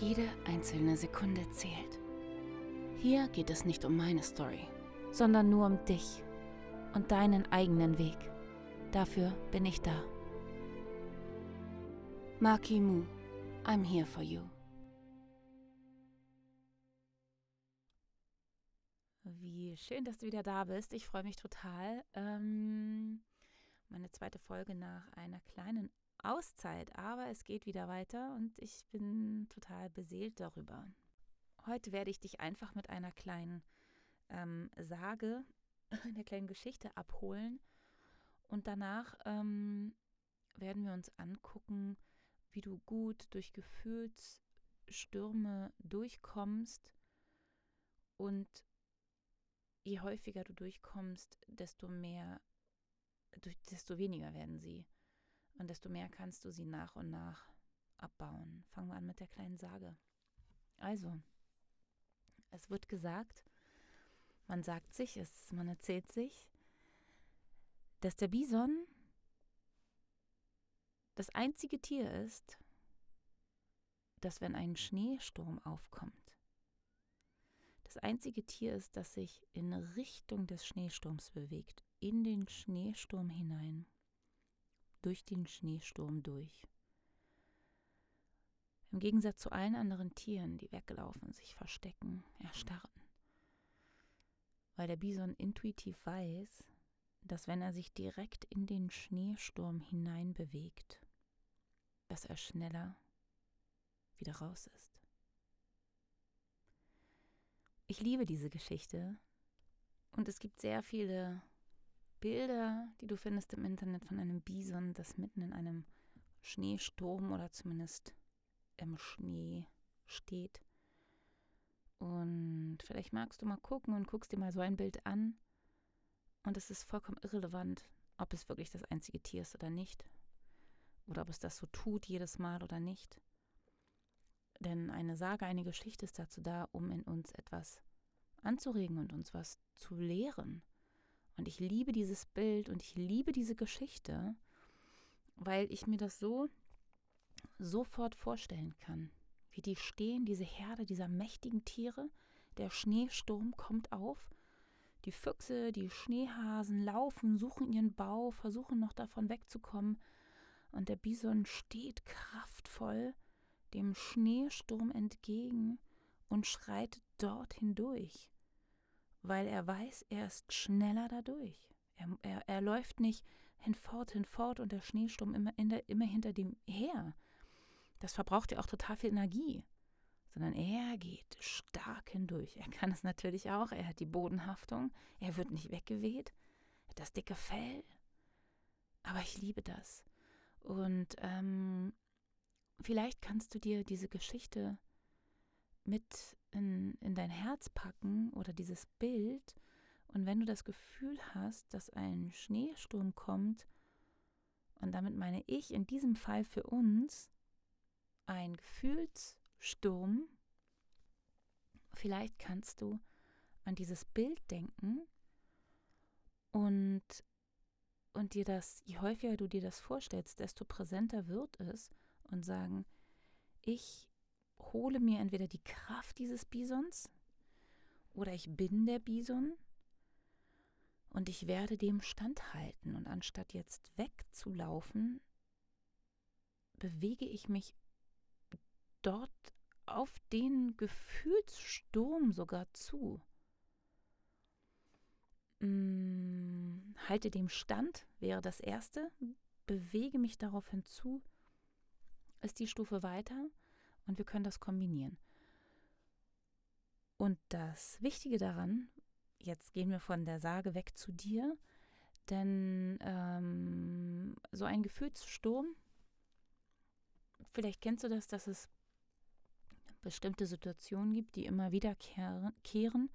Jede einzelne Sekunde zählt. Hier geht es nicht um meine Story, sondern nur um dich und deinen eigenen Weg. Dafür bin ich da. Maki Mu, I'm here for you. Wie schön, dass du wieder da bist. Ich freue mich total. Ähm, meine zweite Folge nach einer kleinen Auszeit, aber es geht wieder weiter und ich bin total beseelt darüber. Heute werde ich dich einfach mit einer kleinen ähm, Sage, einer kleinen Geschichte abholen und danach ähm, werden wir uns angucken, wie du gut durch Gefühlsstürme durchkommst und je häufiger du durchkommst, desto mehr, desto weniger werden sie. Und desto mehr kannst du sie nach und nach abbauen. Fangen wir an mit der kleinen Sage. Also, es wird gesagt, man sagt sich, es, man erzählt sich, dass der Bison das einzige Tier ist, das, wenn ein Schneesturm aufkommt, das einzige Tier ist, das sich in Richtung des Schneesturms bewegt, in den Schneesturm hinein, durch den Schneesturm durch. Im Gegensatz zu allen anderen Tieren, die weglaufen, sich verstecken, erstarren. Weil der Bison intuitiv weiß, dass wenn er sich direkt in den Schneesturm hinein bewegt, dass er schneller wieder raus ist. Ich liebe diese Geschichte und es gibt sehr viele Bilder, die du findest im Internet von einem Bison, das mitten in einem Schneesturm oder zumindest im Schnee steht. Und vielleicht magst du mal gucken und guckst dir mal so ein Bild an. Und es ist vollkommen irrelevant, ob es wirklich das einzige Tier ist oder nicht. Oder ob es das so tut jedes Mal oder nicht. Denn eine Sage, eine Geschichte ist dazu da, um in uns etwas anzuregen und uns was zu lehren. Und ich liebe dieses Bild und ich liebe diese Geschichte, weil ich mir das so sofort vorstellen kann, wie die stehen, diese Herde dieser mächtigen Tiere, der Schneesturm kommt auf, die Füchse, die Schneehasen laufen, suchen ihren Bau, versuchen noch davon wegzukommen, und der Bison steht kraftvoll dem Schneesturm entgegen und schreitet dort hindurch weil er weiß, er ist schneller dadurch. Er, er, er läuft nicht hinfort, hinfort und der Schneesturm immer, der, immer hinter dem her. Das verbraucht ja auch total viel Energie. Sondern er geht stark hindurch. Er kann es natürlich auch. Er hat die Bodenhaftung. Er wird nicht weggeweht. Er hat das dicke Fell. Aber ich liebe das. Und ähm, vielleicht kannst du dir diese Geschichte mit in, in dein Herz packen oder dieses Bild. Und wenn du das Gefühl hast, dass ein Schneesturm kommt, und damit meine ich in diesem Fall für uns ein Gefühlssturm, vielleicht kannst du an dieses Bild denken und, und dir das, je häufiger du dir das vorstellst, desto präsenter wird es und sagen, ich hole mir entweder die Kraft dieses Bisons oder ich bin der Bison und ich werde dem standhalten. Und anstatt jetzt wegzulaufen, bewege ich mich dort auf den Gefühlssturm sogar zu. Hm, halte dem Stand wäre das erste, bewege mich darauf hinzu, ist die Stufe weiter und wir können das kombinieren. Und das Wichtige daran, jetzt gehen wir von der Sage weg zu dir, denn ähm, so ein Gefühlssturm, vielleicht kennst du das, dass es bestimmte Situationen gibt, die immer wiederkehren,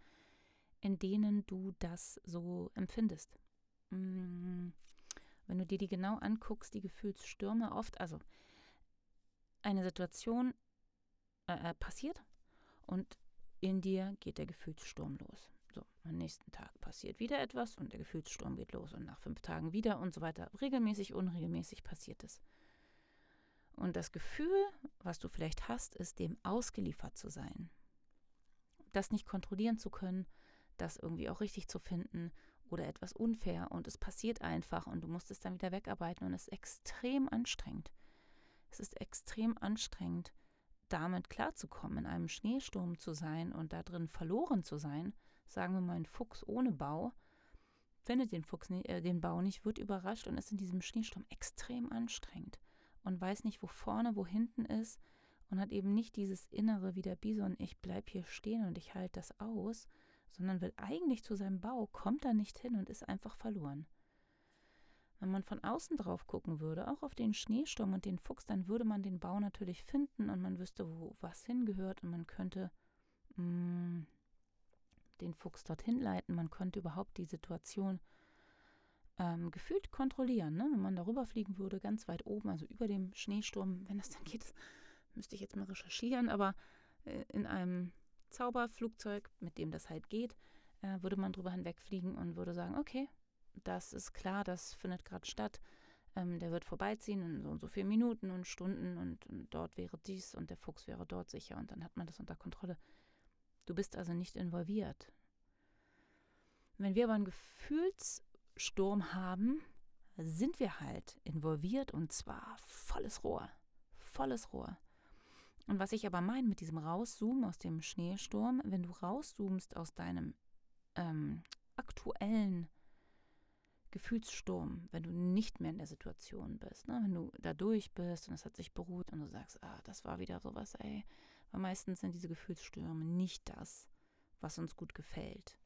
in denen du das so empfindest. Mm, wenn du dir die genau anguckst, die Gefühlsstürme oft, also eine Situation äh, äh passiert und in dir geht der Gefühlssturm los. So, am nächsten Tag passiert wieder etwas und der Gefühlssturm geht los und nach fünf Tagen wieder und so weiter. Regelmäßig, unregelmäßig passiert es. Und das Gefühl, was du vielleicht hast, ist, dem ausgeliefert zu sein. Das nicht kontrollieren zu können, das irgendwie auch richtig zu finden oder etwas unfair und es passiert einfach und du musst es dann wieder wegarbeiten und es ist extrem anstrengend. Es ist extrem anstrengend, damit klarzukommen, in einem Schneesturm zu sein und da drin verloren zu sein. Sagen wir mal ein Fuchs ohne Bau, findet den, Fuchs, äh, den Bau nicht, wird überrascht und ist in diesem Schneesturm extrem anstrengend und weiß nicht, wo vorne, wo hinten ist und hat eben nicht dieses Innere wie der Bison, ich bleib hier stehen und ich halte das aus, sondern will eigentlich zu seinem Bau, kommt da nicht hin und ist einfach verloren. Wenn man von außen drauf gucken würde, auch auf den Schneesturm und den Fuchs, dann würde man den Bau natürlich finden und man wüsste, wo was hingehört und man könnte mh, mm, den Fuchs dorthin leiten, man könnte überhaupt die Situation ähm, gefühlt kontrollieren. Ne? Wenn man darüber fliegen würde, ganz weit oben, also über dem Schneesturm, wenn das dann geht, müsste ich jetzt mal recherchieren, aber äh, in einem Zauberflugzeug, mit dem das halt geht, äh, würde man drüber hinwegfliegen und würde sagen, okay, das ist klar, das findet gerade statt. Ähm, der wird vorbeiziehen in so und so vielen Minuten und Stunden und, und dort wäre dies und der Fuchs wäre dort sicher und dann hat man das unter Kontrolle. Du bist also nicht involviert. Wenn wir aber ein Gefühls Sturm haben, sind wir halt involviert und zwar volles Rohr. Volles Rohr. Und was ich aber meine mit diesem Rauszoomen aus dem Schneesturm, wenn du rauszoomst aus deinem ähm, aktuellen Gefühlssturm, wenn du nicht mehr in der Situation bist, ne? wenn du da durch bist und es hat sich beruht und du sagst, ah, das war wieder sowas, ey. Weil meistens sind diese Gefühlsstürme nicht das, was uns gut gefällt.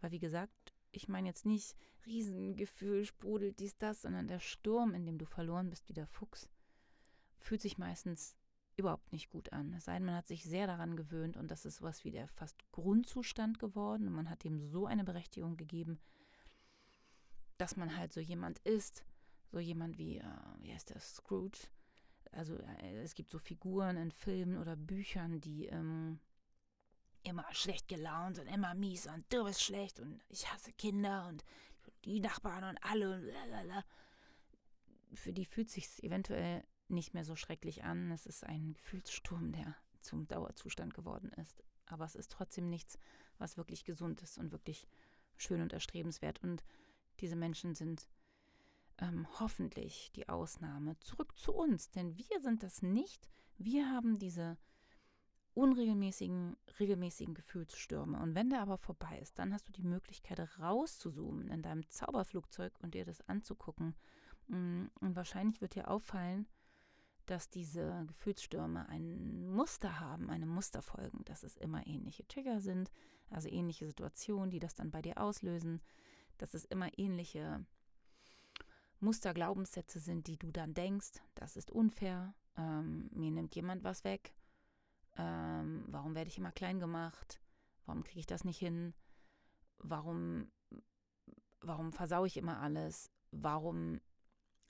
Weil wie gesagt, ich meine jetzt nicht Riesengefühl, sprudelt dies, das, sondern der Sturm, in dem du verloren bist wie der Fuchs, fühlt sich meistens überhaupt nicht gut an. Es sei denn, man hat sich sehr daran gewöhnt und das ist was wie der fast Grundzustand geworden und man hat ihm so eine Berechtigung gegeben, dass man halt so jemand ist, so jemand wie, äh, wie heißt der, Scrooge. Also äh, es gibt so Figuren in Filmen oder Büchern, die ähm, immer schlecht gelaunt und immer mies und du bist schlecht und ich hasse Kinder und die Nachbarn und alle und lalala. Für die fühlt sich eventuell nicht mehr so schrecklich an. Es ist ein Gefühlssturm, der zum Dauerzustand geworden ist. Aber es ist trotzdem nichts, was wirklich gesund ist und wirklich schön und erstrebenswert. Und diese Menschen sind ähm, hoffentlich die Ausnahme. Zurück zu uns, denn wir sind das nicht. Wir haben diese unregelmäßigen, regelmäßigen Gefühlsstürme. Und wenn der aber vorbei ist, dann hast du die Möglichkeit rauszuzoomen in deinem Zauberflugzeug und dir das anzugucken. Mm, und wahrscheinlich wird dir auffallen, dass diese Gefühlsstürme ein Muster haben, eine Musterfolgen, dass es immer ähnliche Trigger sind, also ähnliche Situationen, die das dann bei dir auslösen, dass es immer ähnliche Musterglaubenssätze sind, die du dann denkst, das ist unfair, ähm, mir nimmt jemand was weg, ähm, warum werde ich immer klein gemacht? Warum kriege ich das nicht hin? Warum, warum versau ich immer alles? Warum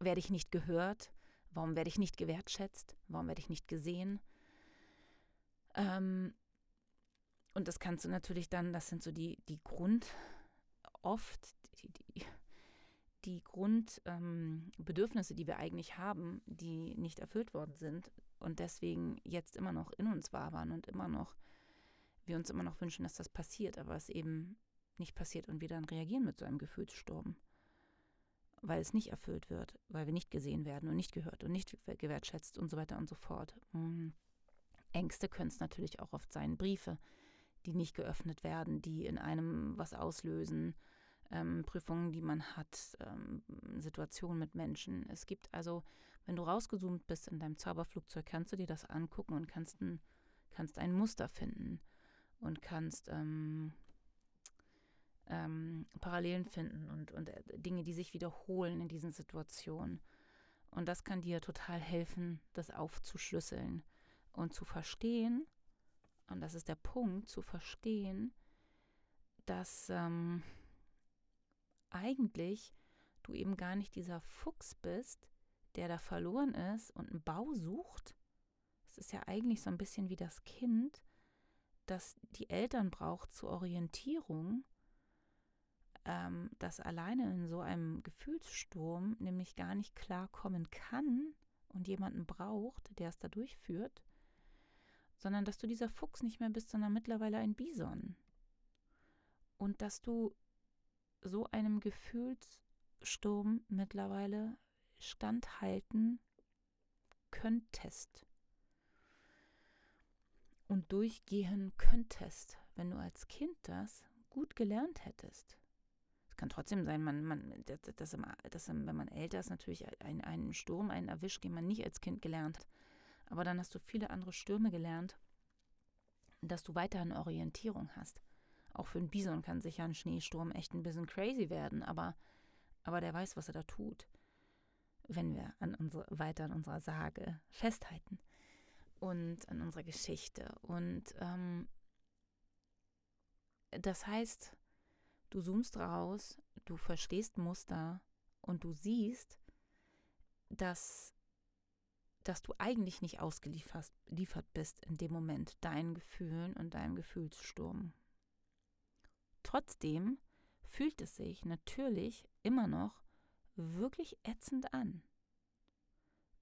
werde ich nicht gehört? Warum werde ich nicht gewertschätzt? Warum werde ich nicht gesehen? Ähm, und das kannst du natürlich dann, das sind so die, die Grund, oft die, die, die Grundbedürfnisse, ähm, die wir eigentlich haben, die nicht erfüllt worden sind und deswegen jetzt immer noch in uns waren und immer noch, wir uns immer noch wünschen, dass das passiert, aber es eben nicht passiert und wir dann reagieren mit so einem Gefühlssturm, weil es nicht erfüllt wird, weil wir nicht gesehen werden und nicht gehört und nicht gewertschätzt und so weiter und so fort. Mhm. Ängste können es natürlich auch oft sein, Briefe, die nicht geöffnet werden, die in einem was auslösen, ähm, Prüfungen, die man hat, ähm, Situationen mit Menschen. Es gibt also, wenn du rausgezoomt bist in deinem Zauberflugzeug, kannst du dir das angucken und kannst ein, kannst ein Muster finden und kannst ähm, ähm Parallelen finden und, und äh, Dinge, die sich wiederholen in diesen Situationen. Und das kann dir total helfen, das aufzuschlüsseln und zu verstehen, und das ist der Punkt, zu verstehen, dass ähm, eigentlich du eben gar nicht dieser Fuchs bist, der da verloren ist und einen Bau sucht. Es ist ja eigentlich so ein bisschen wie das Kind, das die Eltern braucht zur Orientierung, ähm, das alleine in so einem Gefühlssturm nämlich gar nicht klarkommen kann und jemanden braucht, der es da durchführt, sondern dass du dieser Fuchs nicht mehr bist, sondern mittlerweile ein Bison. Und dass du so einem Gefühlssturm mittlerweile standhalten könntest und durchgehen könntest, wenn du als Kind das gut gelernt hättest. Es kann trotzdem sein, man, man, dass, dass, dass, wenn man älter ist, natürlich ein, einen Sturm, einen erwischt, den man nicht als Kind gelernt hat. Aber dann hast du viele andere Stürme gelernt, dass du weiterhin Orientierung hast. Auch für einen Bison kann sicher ein Schneesturm echt ein bisschen crazy werden, aber, aber der weiß, was er da tut, wenn wir an unsere, weiter an unserer Sage festhalten und an unserer Geschichte. Und ähm, das heißt, du zoomst raus, du verstehst Muster und du siehst, dass, dass du eigentlich nicht ausgeliefert bist in dem Moment deinen Gefühlen und deinem Gefühlssturm. Trotzdem fühlt es sich natürlich immer noch wirklich ätzend an.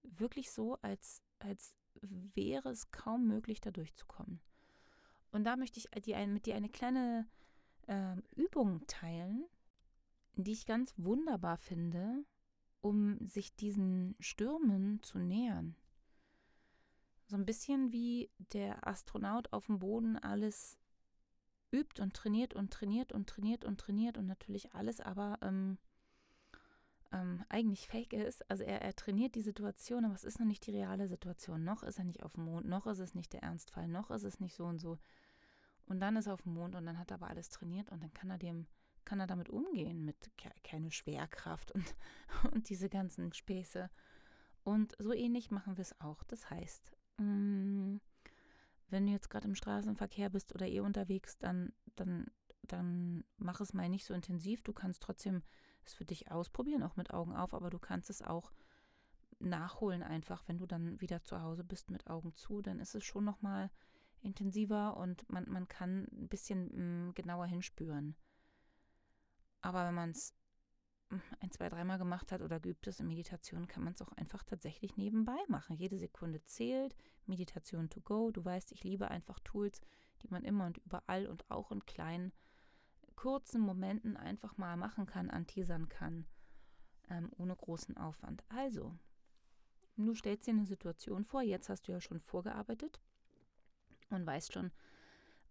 Wirklich so, als, als wäre es kaum möglich, da durchzukommen. Und da möchte ich mit dir eine kleine äh, Übung teilen, die ich ganz wunderbar finde, um sich diesen Stürmen zu nähern. So ein bisschen wie der Astronaut auf dem Boden alles übt und trainiert und trainiert und trainiert und trainiert und natürlich alles aber ähm, ähm, eigentlich fake ist. Also er, er trainiert die Situation, aber es ist noch nicht die reale Situation. Noch ist er nicht auf dem Mond, noch ist es nicht der Ernstfall, noch ist es nicht so und so. Und dann ist er auf dem Mond und dann hat er aber alles trainiert und dann kann er dem, kann er damit umgehen, mit ke keine Schwerkraft und, und diese ganzen Späße. Und so ähnlich machen wir es auch. Das heißt, mh, mm, wenn du jetzt gerade im Straßenverkehr bist oder eh unterwegs, dann, dann, dann mach es mal nicht so intensiv. Du kannst trotzdem es für dich ausprobieren, auch mit Augen auf, aber du kannst es auch nachholen einfach, wenn du dann wieder zu Hause bist mit Augen zu, dann ist es schon nochmal intensiver und man, man kann ein bisschen mh, mm, genauer hinspüren. Aber wenn man es ein, zwei, dreimal gemacht hat oder geübt ist in Meditation, kann man es auch einfach tatsächlich nebenbei machen. Jede Sekunde zählt. Meditation to go. Du weißt, ich liebe einfach Tools, die man immer und überall und auch in kleinen, kurzen Momenten einfach mal machen kann, anteasern kann, ähm, ohne großen Aufwand. Also, du stellst dir eine Situation vor, jetzt hast du ja schon vorgearbeitet und weißt schon,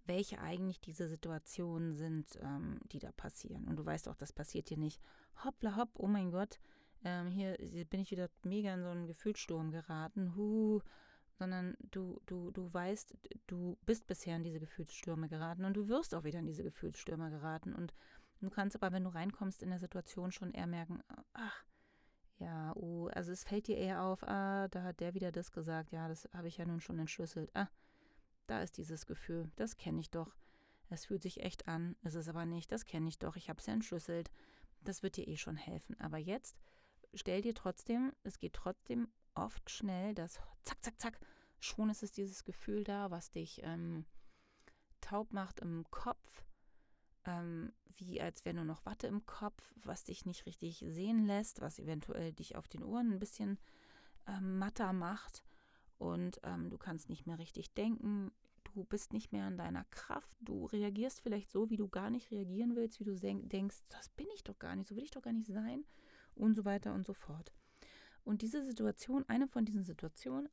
welche eigentlich diese Situationen sind, ähm, die da passieren. Und du weißt auch, das passiert dir nicht. Hoppla hopp, oh mein Gott, ähm, hier bin ich wieder mega in so einen Gefühlssturm geraten, huh, sondern du, du, du weißt, du bist bisher in diese Gefühlsstürme geraten und du wirst auch wieder in diese Gefühlsstürme geraten. Und du kannst aber, wenn du reinkommst in der Situation, schon eher merken, ach, ja, oh, also es fällt dir eher auf, ah, da hat der wieder das gesagt, ja, das habe ich ja nun schon entschlüsselt. Ah, da ist dieses Gefühl, das kenne ich doch. Es fühlt sich echt an, ist es aber nicht, das kenne ich doch, ich habe es ja entschlüsselt. Das wird dir eh schon helfen. Aber jetzt stell dir trotzdem, es geht trotzdem oft schnell, dass zack, zack, zack, schon ist es dieses Gefühl da, was dich ähm, taub macht im Kopf, ähm, wie als wäre nur noch Watte im Kopf, was dich nicht richtig sehen lässt, was eventuell dich auf den Ohren ein bisschen ähm, matter macht und ähm, du kannst nicht mehr richtig denken, du bist nicht mehr in deiner Kraft, du reagierst vielleicht so, wie du gar nicht reagieren willst, wie du denkst, das bin ich doch gar nicht, so will ich doch gar nicht sein und so weiter und so fort. Und diese Situation, eine von diesen Situationen,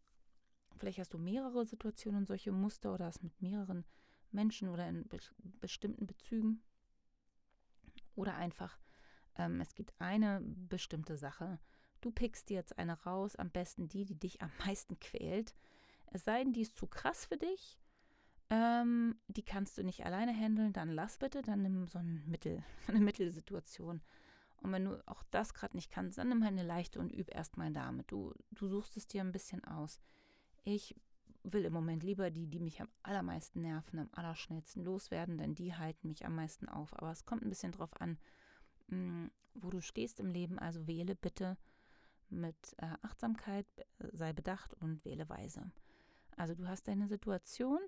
vielleicht hast du mehrere Situationen, solche Muster oder hast mit mehreren Menschen oder in be bestimmten Bezügen oder einfach, ähm, es gibt eine bestimmte Sache, Du pickst dir jetzt eine raus, am besten die, die dich am meisten quält. Es sei denn, die ist zu krass für dich. Ähm, die kannst du nicht alleine handeln, dann lass bitte, dann nimm so ein Mittel, eine Mittelsituation. Und wenn du auch das gerade nicht kannst, dann nimm halt eine leichte und üb erstmal damit. Du, du suchst es dir ein bisschen aus. Ich will im Moment lieber die, die mich am allermeisten nerven, am allerschnellsten loswerden, denn die halten mich am meisten auf. Aber es kommt ein bisschen drauf an, mm, wo du stehst im Leben. Also wähle bitte mit äh, Achtsamkeit, sei bedacht und wähle weise. Also du hast deine Situation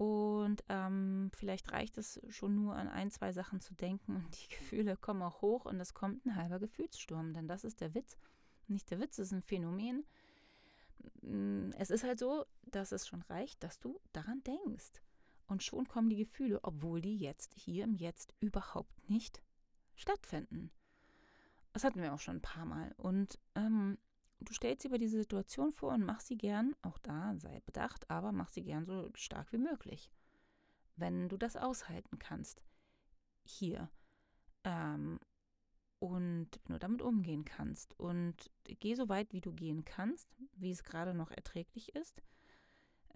und ähm, vielleicht reicht es schon nur an ein, zwei Sachen zu denken und die Gefühle kommen auch hoch und es kommt ein halber Gefühlssturm, denn das ist der Witz. Nicht der Witz, es ist ein Phänomen. Mm, es ist halt so, dass es schon reicht, dass du daran denkst. Und schon kommen die Gefühle, obwohl die jetzt hier im Jetzt überhaupt nicht stattfinden. Das hatten wir auch schon ein paar Mal. Und ähm, du stellst dir über diese Situation vor und mach sie gern, auch da sei bedacht, aber mach sie gern so stark wie möglich. Wenn du das aushalten kannst. Hier. Ähm, und du damit umgehen kannst. Und geh so weit, wie du gehen kannst, wie es gerade noch erträglich ist.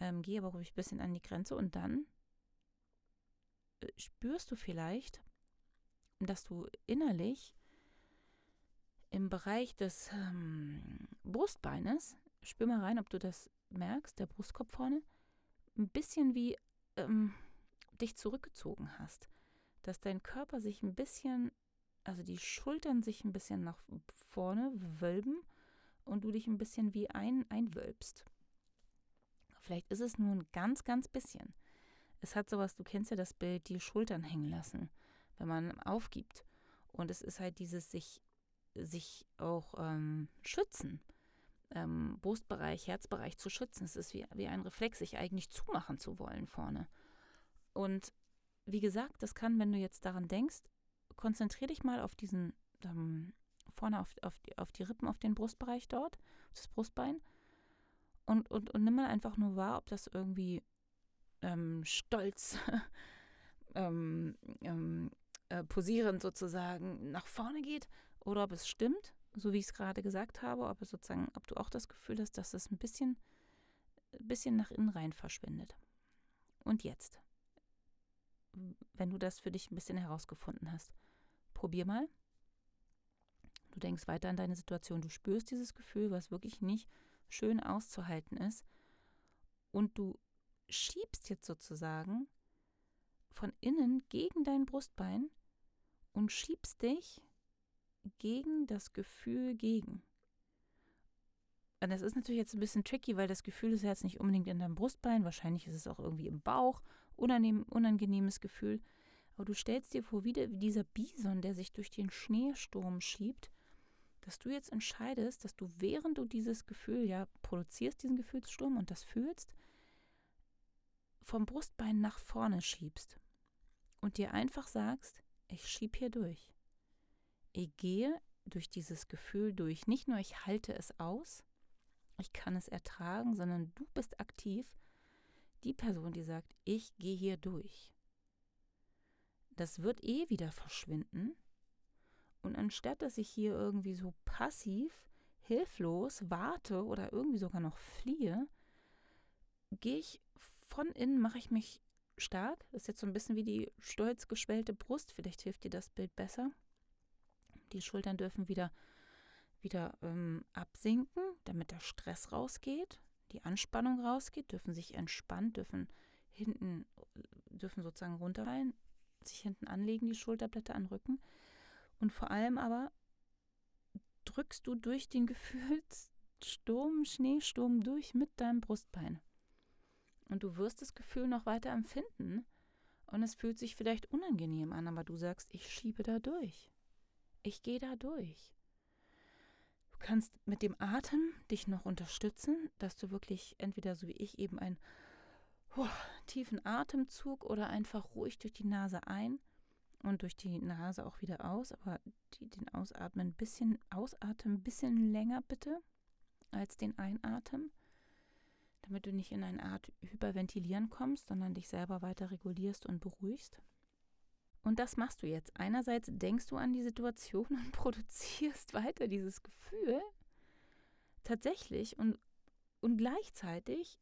Ähm, geh aber ruhig ein bisschen an die Grenze und dann äh, spürst du vielleicht, dass du innerlich im Bereich des ähm, Brustbeines, spür mal rein, ob du das merkst, der Brustkorb vorne, ein bisschen wie ähm, dich zurückgezogen hast. Dass dein Körper sich ein bisschen, also die Schultern sich ein bisschen nach vorne wölben und du dich ein bisschen wie ein, einwölbst. Vielleicht ist es nur ein ganz, ganz bisschen. Es hat sowas, du kennst ja das Bild, die Schultern hängen lassen, wenn man aufgibt. Und es ist halt dieses sich sich auch ähm, schützen, ähm, Brustbereich, Herzbereich zu schützen. Es ist wie, wie ein Reflex, sich eigentlich zumachen zu wollen vorne. Und wie gesagt, das kann, wenn du jetzt daran denkst, konzentriere dich mal auf diesen, ähm, vorne auf, auf, die, auf die Rippen, auf den Brustbereich dort, auf das Brustbein. Und, und, und nimm mal einfach nur wahr, ob das irgendwie ähm, stolz, ähm, ähm, äh, posierend sozusagen nach vorne geht oder ob es stimmt, so wie ich es gerade gesagt habe, ob sozusagen, ob du auch das Gefühl hast, dass es ein bisschen, ein bisschen nach innen rein verschwindet. Und jetzt, wenn du das für dich ein bisschen herausgefunden hast, probier mal. Du denkst weiter an deine Situation, du spürst dieses Gefühl, was wirklich nicht schön auszuhalten ist. Und du schiebst jetzt sozusagen von innen gegen dein Brustbein und schiebst dich gegen das Gefühl gegen. Und das ist natürlich jetzt ein bisschen tricky, weil das Gefühl ist ja jetzt nicht unbedingt in deinem Brustbein, wahrscheinlich ist es auch irgendwie im Bauch, unangenehm, unangenehmes Gefühl. Aber du stellst dir vor, wie, der, wie dieser Bison, der sich durch den Schneesturm schiebt, dass du jetzt entscheidest, dass du, während du dieses Gefühl ja produzierst, diesen Gefühlssturm und das fühlst, vom Brustbein nach vorne schiebst und dir einfach sagst, ich schieb hier durch. Ich gehe durch dieses Gefühl durch. Nicht nur ich halte es aus, ich kann es ertragen, sondern du bist aktiv, die Person, die sagt, ich gehe hier durch. Das wird eh wieder verschwinden. Und anstatt dass ich hier irgendwie so passiv, hilflos warte oder irgendwie sogar noch fliehe, gehe ich von innen, mache ich mich stark. Das ist jetzt so ein bisschen wie die stolz geschwellte Brust. Vielleicht hilft dir das Bild besser. Die Schultern dürfen wieder, wieder ähm, absinken, damit der Stress rausgeht, die Anspannung rausgeht, dürfen sich entspannen, dürfen hinten, dürfen sozusagen runterfallen, sich hinten anlegen, die Schulterblätter an den Rücken. Und vor allem aber drückst du durch den Gefühlssturm, Schneesturm durch mit deinem Brustbein. Und du wirst das Gefühl noch weiter empfinden. Und es fühlt sich vielleicht unangenehm an, aber du sagst, ich schiebe da durch. Ich gehe da durch. Du kannst mit dem Atem dich noch unterstützen, dass du wirklich entweder so wie ich eben einen oh, tiefen Atemzug oder einfach ruhig durch die Nase ein und durch die Nase auch wieder aus, aber die, den Ausatmen ein bisschen, ausatmen ein bisschen länger bitte als den Einatmen, damit du nicht in eine Art Hyperventilieren kommst, sondern dich selber weiter regulierst und beruhigst. Und das machst du jetzt. Einerseits denkst du an die Situation und produzierst weiter dieses Gefühl tatsächlich und, und gleichzeitig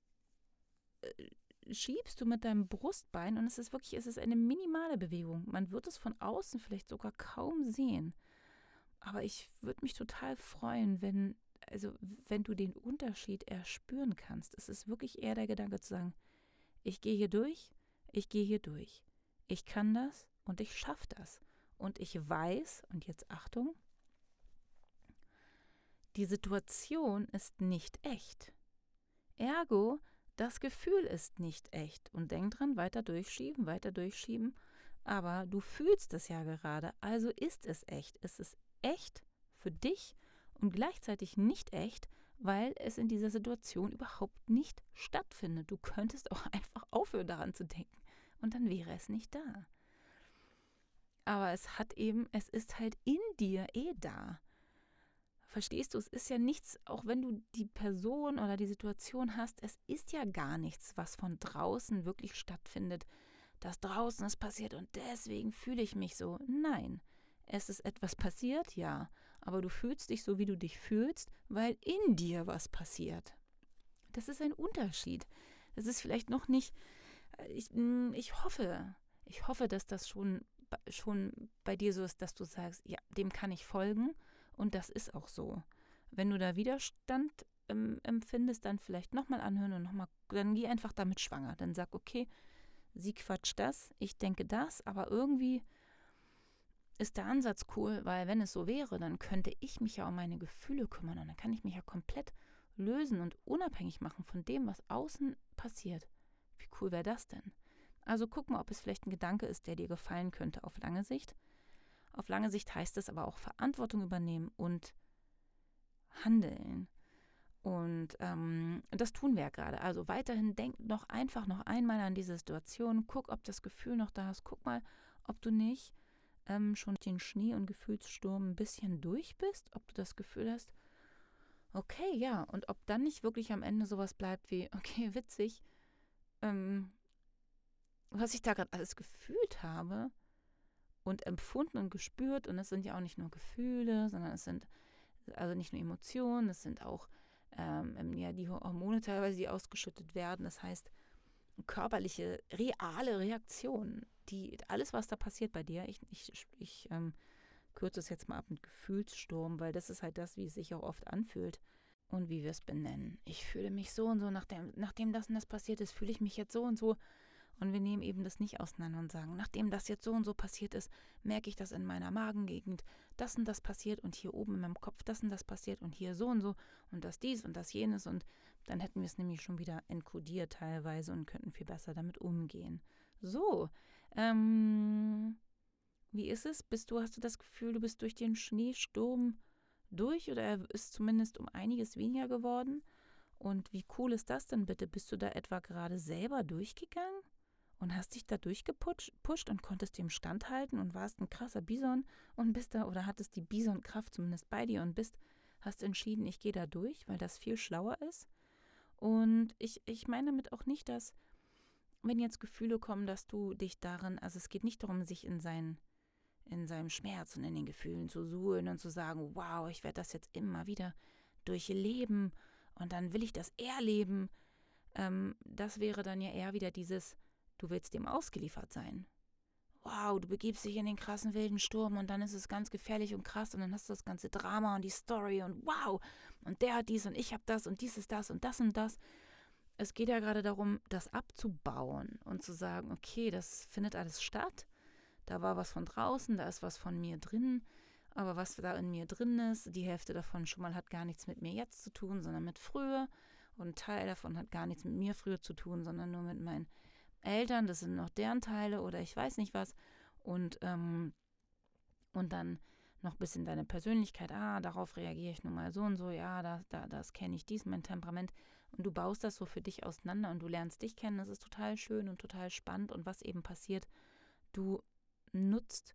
äh, schiebst du mit deinem Brustbein und es ist wirklich, es ist eine minimale Bewegung. Man wird es von außen vielleicht sogar kaum sehen. Aber ich würde mich total freuen, wenn also wenn du den Unterschied erspüren kannst, ist es wirklich eher der Gedanke zu sagen, ich gehe hier durch, ich gehe hier durch. Ich kann das und ich schaffe das. Und ich weiß, und jetzt Achtung, die Situation ist nicht echt. Ergo, das Gefühl ist nicht echt. Und denk dran, weiter durchschieben, weiter durchschieben. Aber du fühlst es ja gerade, also ist es echt. Es ist echt für dich und gleichzeitig nicht echt, weil es in dieser Situation überhaupt nicht stattfindet. Du könntest auch einfach aufhören daran zu denken und dann wäre es nicht da. Aber es hat eben, es ist halt in dir eh da. Verstehst du, es ist ja nichts, auch wenn du die Person oder die Situation hast, es ist ja gar nichts, was von draußen wirklich stattfindet. dass draußen ist passiert und deswegen fühle ich mich so. Nein, es ist etwas passiert, ja, aber du fühlst dich so, wie du dich fühlst, weil in dir was passiert. Das ist ein Unterschied. Das ist vielleicht noch nicht, äh, ich, hm, ich hoffe, ich hoffe, dass das schon, schon bei dir so ist, dass du sagst, ja, dem kann ich folgen und das ist auch so. Wenn du da Widerstand ähm, empfindest, dann vielleicht nochmal anhören und nochmal, dann geh einfach damit schwanger. Dann sag, okay, sie quatscht das, ich denke das, aber irgendwie ist der Ansatz cool, weil wenn es so wäre, dann könnte ich mich ja um meine Gefühle kümmern und dann kann ich mich ja komplett lösen und unabhängig machen von dem, was außen passiert. Wie cool wäre das denn? Also guck mal, ob es vielleicht ein Gedanke ist, der dir gefallen könnte auf lange Sicht. Auf lange Sicht heißt es aber auch Verantwortung übernehmen und handeln. Und ähm, das tun wir ja gerade. Also weiterhin denk noch einfach noch einmal an diese Situation. Guck, ob das Gefühl noch da ist. Guck mal, ob du nicht ähm, schon den Schnee- und Gefühlssturm ein bisschen durch bist, ob du das Gefühl hast, okay, ja, und ob dann nicht wirklich am Ende sowas bleibt wie, okay, witzig, ähm, was ich da gerade alles gefühlt habe und empfunden und gespürt, und das sind ja auch nicht nur Gefühle, sondern es sind also nicht nur Emotionen, es sind auch ähm, ja, die Hormone teilweise, die ausgeschüttet werden. Das heißt, körperliche, reale Reaktionen die, alles, was da passiert bei dir, ich, ich, ich ähm, kürze es jetzt mal ab mit Gefühlssturm, weil das ist halt das, wie es sich auch oft anfühlt und wie wir es benennen. Ich fühle mich so und so, nachdem, nachdem das und das passiert ist, fühle ich mich jetzt so und so. Und wir nehmen eben das nicht auseinander und sagen, nachdem das jetzt so und so passiert ist, merke ich das in meiner Magengegend, das und das passiert und hier oben in meinem Kopf das und das passiert und hier so und so und das dies und das jenes und dann hätten wir es nämlich schon wieder enkodiert teilweise und könnten viel besser damit umgehen. So, ähm, wie ist es? Bist du, hast du das Gefühl, du bist durch den Schneesturm durch oder er ist zumindest um einiges weniger geworden? Und wie cool ist das denn bitte? Bist du da etwa gerade selber durchgegangen und hast dich da durchgepusht und konntest dem standhalten und warst ein krasser Bison und bist da oder hattest die Bison-Kraft zumindest bei dir und bist, hast entschieden, ich gehe da durch, weil das viel schlauer ist? Und ich, ich meine damit auch nicht, dass wenn jetzt Gefühle kommen, dass du dich darin, also es geht nicht darum, sich in sein, in seinem Schmerz und in den Gefühlen zu suhlen und zu sagen, wow, ich werde das jetzt immer wieder durchleben und dann will ich das erleben. Ähm, das wäre dann ja eher wieder dieses, du willst dem ausgeliefert sein. Wow, du begibst dich in den krassen wilden Sturm und dann ist es ganz gefährlich und krass und dann hast du das ganze Drama und die Story und wow, und der hat dies und ich habe das und dies ist das und das und das es geht ja gerade darum, das abzubauen und zu sagen, okay, das findet alles statt. Da war was von draußen, da ist was von mir drin. Aber was da in mir drin ist, die Hälfte davon schon mal hat gar nichts mit mir jetzt zu tun, sondern mit früher. Und ein Teil davon hat gar nichts mit mir früher zu tun, sondern nur mit meinen Eltern. Das sind noch deren Teile oder ich weiß nicht was. Und, ähm, und dann noch ein bisschen deine Persönlichkeit. Ah, darauf reagiere ich nun mal so und so. Ja, da, da, das kenne ich, dies, mein Temperament und du baust das so für dich auseinander und du lernst dich kennen. Das ist total schön und total spannend. Und was eben passiert, du nutzt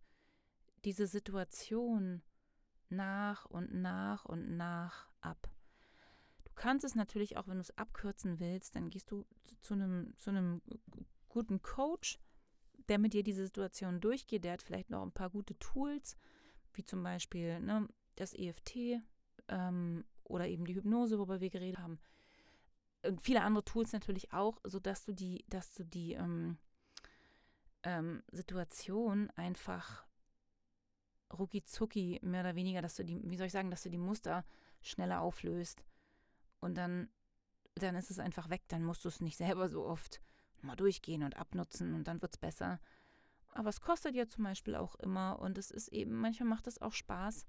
diese Situation nach und nach und nach ab. Du kannst es natürlich auch, wenn du es abkürzen willst, dann gehst du zu einem, zu einem guten Coach, der mit dir diese Situation durchgeht. Der hat vielleicht noch ein paar gute Tools, wie zum Beispiel ne, das EFT ähm, oder eben die Hypnose, worüber wir geredet haben und viele andere Tools natürlich auch, sodass du die, dass du die ähm, ähm, Situation einfach rucki zucki mehr oder weniger, dass du die, wie soll ich sagen, dass du die Muster schneller auflöst. Und dann, dann ist es einfach weg. Dann musst du es nicht selber so oft mal durchgehen und abnutzen und dann wird es besser. Aber es kostet ja zum Beispiel auch immer und es ist eben, manchmal macht es auch Spaß,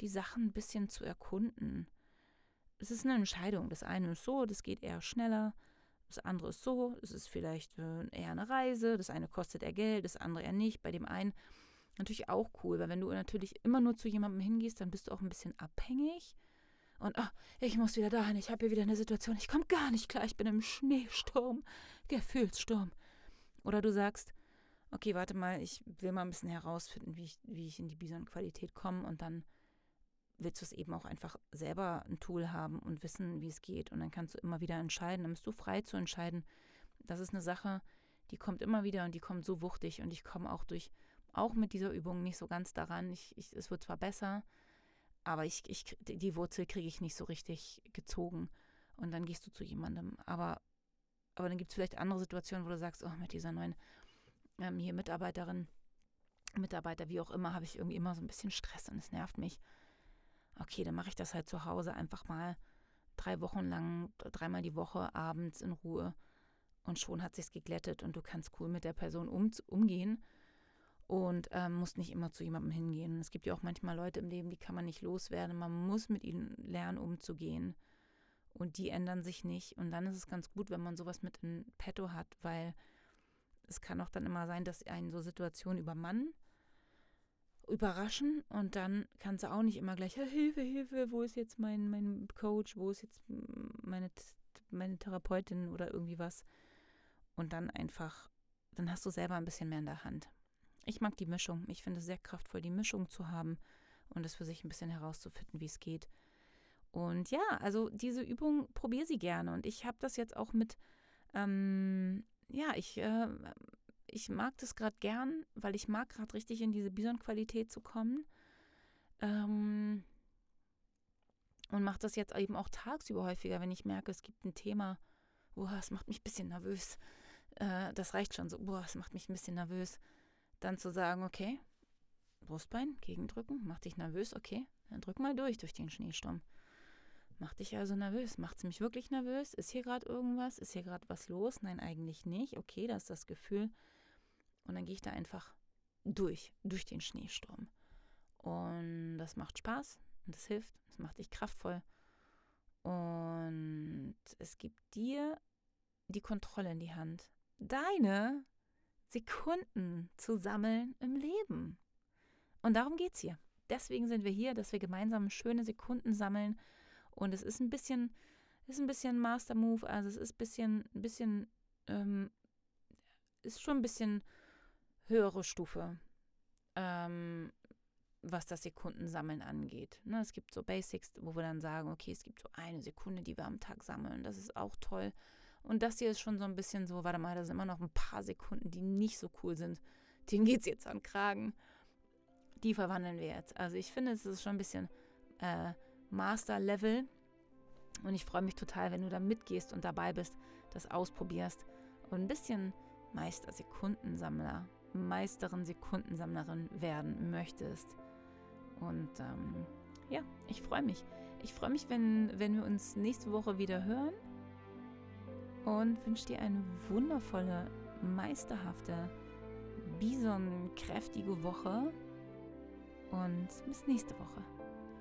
die Sachen ein bisschen zu erkunden. Es ist eine Entscheidung. Das eine ist so, das geht eher schneller. Das andere ist so, es ist vielleicht äh, eher eine Reise. Das eine kostet eher Geld, das andere eher nicht. Bei dem einen natürlich auch cool, weil wenn du natürlich immer nur zu jemandem hingehst, dann bist du auch ein bisschen abhängig. Und oh, ich muss wieder dahin, ich habe hier wieder eine Situation, ich komme gar nicht klar, ich bin im Schneesturm, Gefühlssturm. Oder du sagst, okay, warte mal, ich will mal ein bisschen herausfinden, wie ich, wie ich in die Bison-Qualität komme und dann willst du es eben auch einfach selber ein Tool haben und wissen, wie es geht. Und dann kannst du immer wieder entscheiden. Dann bist du frei zu entscheiden. Das ist eine Sache, die kommt immer wieder und die kommt so wuchtig. Und ich komme auch durch, auch mit dieser Übung nicht so ganz daran. Ich, ich, es wird zwar besser, aber ich, ich, die Wurzel kriege ich nicht so richtig gezogen. Und dann gehst du zu jemandem. Aber, aber dann gibt es vielleicht andere Situationen, wo du sagst, oh, mit dieser neuen ähm, hier Mitarbeiterin, Mitarbeiter, wie auch immer, habe ich irgendwie immer so ein bisschen Stress und es nervt mich okay, dann mache ich das halt zu Hause einfach mal drei Wochen lang, dreimal die Woche abends in Ruhe. Und schon hat sich's geglättet und du kannst cool mit der Person um, umgehen und ähm, musst nicht immer zu jemandem hingehen. Es gibt ja auch manchmal Leute im Leben, die kann man nicht loswerden. Man muss mit ihnen lernen, umzugehen. Und die ändern sich nicht. Und dann ist es ganz gut, wenn man sowas mit in petto hat, weil es kann auch dann immer sein, dass einen so Situationen übermannen überraschen und dann kannst du auch nicht immer gleich, Hilfe, Hilfe, wo ist jetzt mein, mein Coach, wo ist jetzt meine, meine Therapeutin oder irgendwie was. Und dann einfach, dann hast du selber ein bisschen mehr in der Hand. Ich mag die Mischung. Ich finde es sehr kraftvoll, die Mischung zu haben und es für sich ein bisschen herauszufinden, wie es geht. Und ja, also diese Übung, probiere sie gerne. Und ich habe das jetzt auch mit, ähm, ja, ich äh, ich mag das gerade gern, weil ich mag gerade richtig in diese Bison-Qualität zu kommen. Ähm, und mache das jetzt eben auch tagsüber häufiger, wenn ich merke, es gibt ein Thema, boah, es macht mich ein bisschen nervös. Äh, das reicht schon so, boah, es macht mich ein bisschen nervös. Dann zu sagen, okay, Brustbein, gegendrücken, macht dich nervös, okay, dann drück mal durch durch den Schneesturm. Macht dich also nervös? Macht es mich wirklich nervös? Ist hier gerade irgendwas? Ist hier gerade was los? Nein, eigentlich nicht. Okay, das ist das Gefühl. Und dann gehe ich da einfach durch, durch den Schneesturm. Und das macht Spaß und das hilft, es macht dich kraftvoll. Und es gibt dir die Kontrolle in die Hand, deine Sekunden zu sammeln im Leben. Und darum geht es hier. Deswegen sind wir hier, dass wir gemeinsam schöne Sekunden sammeln. Und es ist ein bisschen, ist ein bisschen Master Move, also es ist ein bisschen, ein bisschen, ähm, ist schon ein bisschen höhere Stufe, ähm, was das Sekundensammeln angeht. Ne, es gibt so Basics, wo wir dann sagen, okay, es gibt so eine Sekunde, die wir am Tag sammeln. Das ist auch toll. Und das hier ist schon so ein bisschen so, warte mal, da sind immer noch ein paar Sekunden, die nicht so cool sind. Denen geht es jetzt an Kragen. Die verwandeln wir jetzt. Also ich finde, es ist schon ein bisschen äh, Master-Level. Und ich freue mich total, wenn du da mitgehst und dabei bist, das ausprobierst und ein bisschen Meister-Sekundensammler Meisterin, Sekundensammlerin werden möchtest. Und ähm, ja, ich freue mich. Ich freue mich, wenn, wenn wir uns nächste Woche wieder hören und wünsche dir eine wundervolle, meisterhafte, bison-kräftige Woche und bis nächste Woche.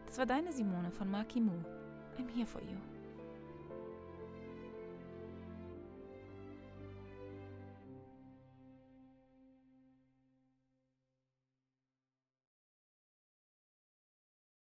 Das war deine Simone von Marky Moo. I'm here for you.